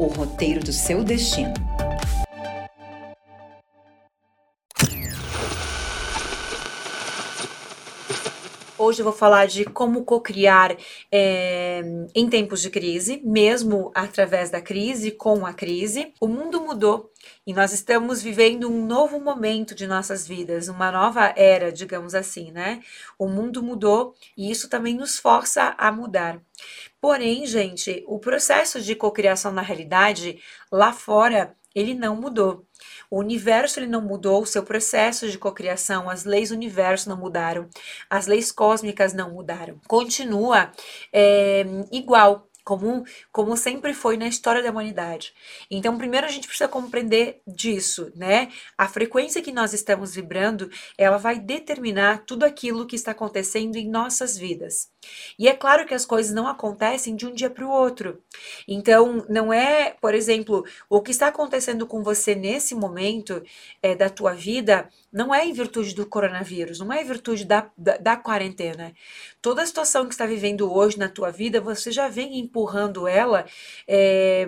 o roteiro do seu destino. Hoje eu vou falar de como cocriar é, em tempos de crise, mesmo através da crise, com a crise. O mundo mudou e nós estamos vivendo um novo momento de nossas vidas, uma nova era, digamos assim, né? O mundo mudou e isso também nos força a mudar. Porém, gente, o processo de cocriação na realidade lá fora, ele não mudou. O universo ele não mudou, o seu processo de cocriação, as leis do universo não mudaram, as leis cósmicas não mudaram. Continua é, igual como, como sempre foi na história da humanidade. Então, primeiro a gente precisa compreender disso, né? A frequência que nós estamos vibrando, ela vai determinar tudo aquilo que está acontecendo em nossas vidas. E é claro que as coisas não acontecem de um dia para o outro. Então, não é, por exemplo, o que está acontecendo com você nesse momento é, da tua vida, não é em virtude do coronavírus, não é em virtude da, da, da quarentena. Toda a situação que está vivendo hoje na tua vida, você já vem empurrando ela é,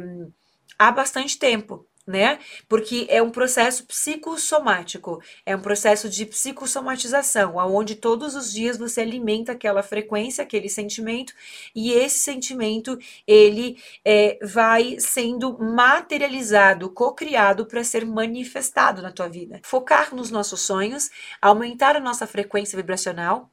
há bastante tempo né? Porque é um processo psicossomático, é um processo de psicossomatização, aonde todos os dias você alimenta aquela frequência, aquele sentimento, e esse sentimento ele é, vai sendo materializado, co-criado para ser manifestado na tua vida. Focar nos nossos sonhos, aumentar a nossa frequência vibracional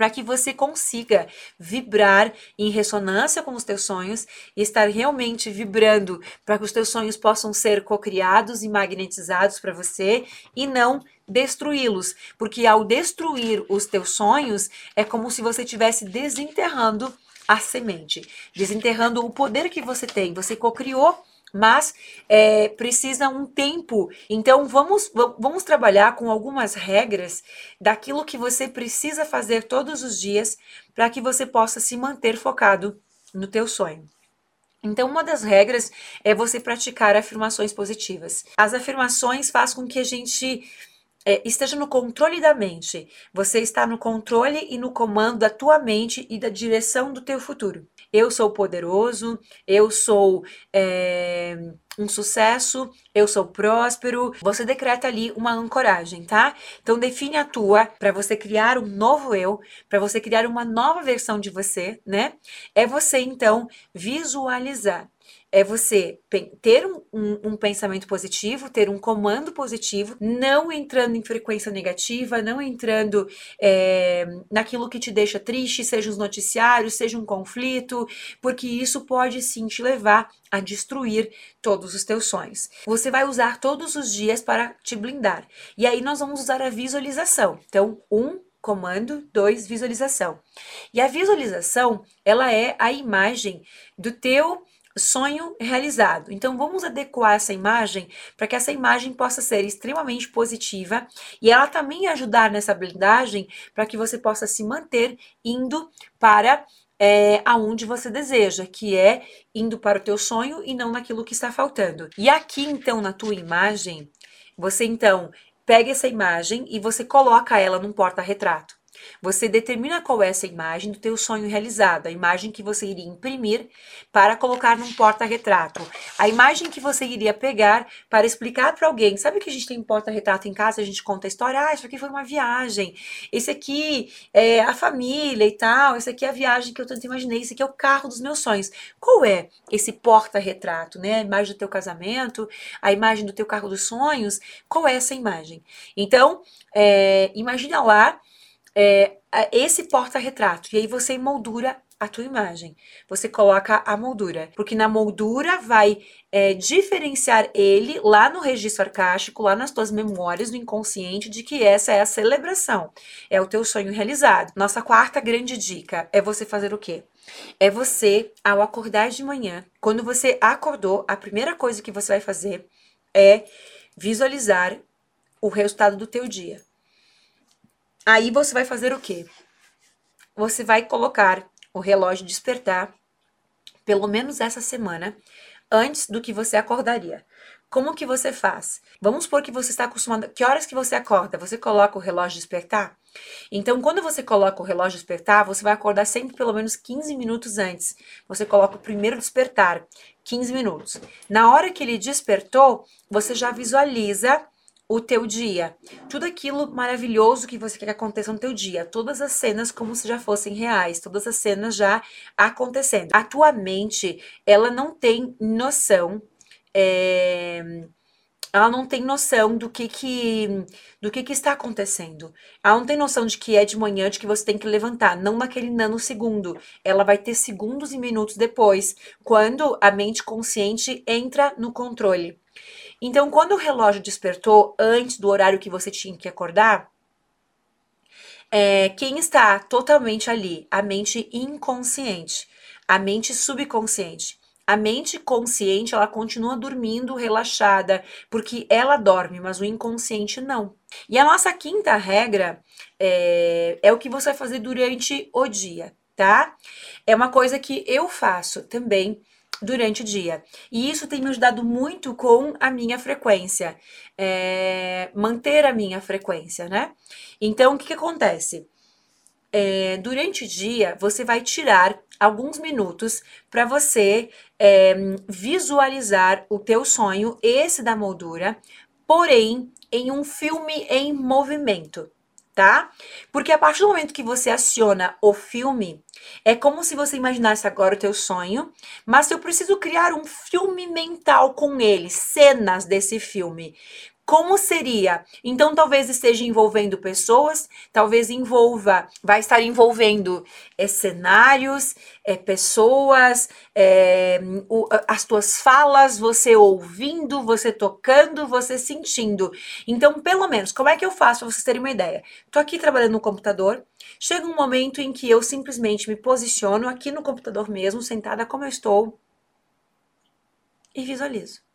para que você consiga vibrar em ressonância com os teus sonhos e estar realmente vibrando para que os teus sonhos possam ser cocriados e magnetizados para você e não destruí-los, porque ao destruir os teus sonhos é como se você estivesse desenterrando a semente, desenterrando o poder que você tem. Você cocriou mas é, precisa um tempo. Então vamos, vamos trabalhar com algumas regras daquilo que você precisa fazer todos os dias para que você possa se manter focado no teu sonho. Então, uma das regras é você praticar afirmações positivas. As afirmações fazem com que a gente é, esteja no controle da mente. Você está no controle e no comando da tua mente e da direção do teu futuro. Eu sou poderoso, eu sou é, um sucesso, eu sou próspero. Você decreta ali uma ancoragem, tá? Então define a tua para você criar um novo eu, para você criar uma nova versão de você, né? É você então visualizar é você ter um, um, um, pensamento positivo, ter um comando positivo, não entrando em frequência negativa, não entrando é, naquilo que te deixa triste, seja os noticiários, seja um conflito, porque isso pode sim te levar a destruir todos os teus sonhos. Você vai usar todos os dias para te blindar. E aí nós vamos usar a visualização. Então, um comando, dois, visualização. E a visualização, ela é a imagem do teu sonho realizado. Então vamos adequar essa imagem para que essa imagem possa ser extremamente positiva e ela também ajudar nessa blindagem para que você possa se manter indo para é, aonde você deseja, que é indo para o teu sonho e não naquilo que está faltando. E aqui então na tua imagem, você então pega essa imagem e você coloca ela num porta-retrato. Você determina qual é essa imagem do teu sonho realizado, a imagem que você iria imprimir para colocar num porta-retrato, a imagem que você iria pegar para explicar para alguém. Sabe que a gente tem um porta-retrato em casa, a gente conta a história, ah, isso aqui foi uma viagem, esse aqui é a família e tal, esse aqui é a viagem que eu tanto imaginei, esse aqui é o carro dos meus sonhos. Qual é esse porta-retrato, né? A imagem do teu casamento, a imagem do teu carro dos sonhos, qual é essa imagem? Então, é, imagina lá é, esse porta-retrato. E aí você moldura a tua imagem. Você coloca a moldura, porque na moldura vai é, diferenciar ele lá no registro arcástico, lá nas tuas memórias, no inconsciente, de que essa é a celebração, é o teu sonho realizado. Nossa quarta grande dica é você fazer o quê? é você, ao acordar de manhã, quando você acordou, a primeira coisa que você vai fazer é visualizar o resultado do teu dia. Aí você vai fazer o quê? Você vai colocar o relógio despertar pelo menos essa semana antes do que você acordaria. Como que você faz? Vamos supor que você está acostumado. Que horas que você acorda? Você coloca o relógio despertar? Então, quando você coloca o relógio despertar, você vai acordar sempre pelo menos 15 minutos antes. Você coloca o primeiro despertar, 15 minutos. Na hora que ele despertou, você já visualiza o teu dia. Tudo aquilo maravilhoso que você quer que aconteça no teu dia. Todas as cenas como se já fossem reais. Todas as cenas já acontecendo. A tua mente, ela não tem noção é, ela não tem noção do que que do que que está acontecendo. Ela não tem noção de que é de manhã, de que você tem que levantar, não naquele nanosegundo. Ela vai ter segundos e minutos depois, quando a mente consciente entra no controle. Então, quando o relógio despertou antes do horário que você tinha que acordar, é, quem está totalmente ali? A mente inconsciente, a mente subconsciente. A mente consciente, ela continua dormindo relaxada, porque ela dorme, mas o inconsciente não. E a nossa quinta regra é, é o que você vai fazer durante o dia, tá? É uma coisa que eu faço também durante o dia. E isso tem me ajudado muito com a minha frequência, é, manter a minha frequência, né? Então, o que, que acontece? É, durante o dia, você vai tirar alguns minutos para você é, visualizar o teu sonho, esse da moldura, porém em um filme em movimento, tá? Porque a partir do momento que você aciona o filme, é como se você imaginasse agora o teu sonho, mas eu preciso criar um filme mental com ele, cenas desse filme. Como seria? Então, talvez esteja envolvendo pessoas, talvez envolva, vai estar envolvendo é, cenários, é, pessoas, é, o, as tuas falas, você ouvindo, você tocando, você sentindo. Então, pelo menos, como é que eu faço para vocês terem uma ideia? Estou aqui trabalhando no computador, chega um momento em que eu simplesmente me posiciono aqui no computador mesmo, sentada como eu estou, e visualizo.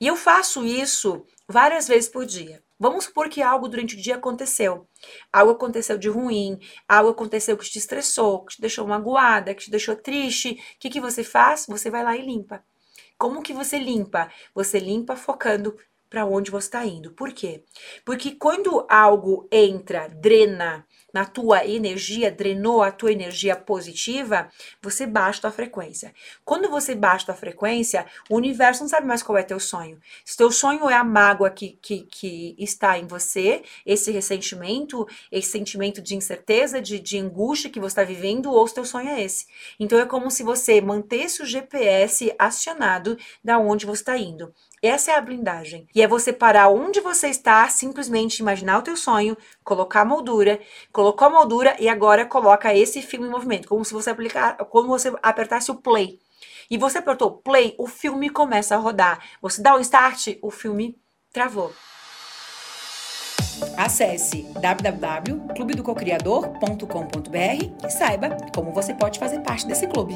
E eu faço isso várias vezes por dia. Vamos supor que algo durante o dia aconteceu. Algo aconteceu de ruim, algo aconteceu que te estressou, que te deixou magoada, que te deixou triste. O que, que você faz? Você vai lá e limpa. Como que você limpa? Você limpa focando para onde você está indo. Por quê? Porque quando algo entra, drena, na tua energia, drenou a tua energia positiva, você baixa a tua frequência. Quando você baixa a tua frequência, o universo não sabe mais qual é teu sonho. Se teu sonho é a mágoa que, que, que está em você, esse ressentimento, esse sentimento de incerteza, de, de angústia que você está vivendo, ou se teu sonho é esse. Então é como se você mantesse o GPS acionado da onde você está indo. Essa é a blindagem. E é você parar onde você está, simplesmente imaginar o teu sonho, colocar a moldura, colocou a moldura e agora coloca esse filme em movimento, como se você aplicar, como você apertasse o play. E você apertou play, o filme começa a rodar. Você dá o um start, o filme travou. Acesse www.clubedococriador.com.br e saiba como você pode fazer parte desse clube.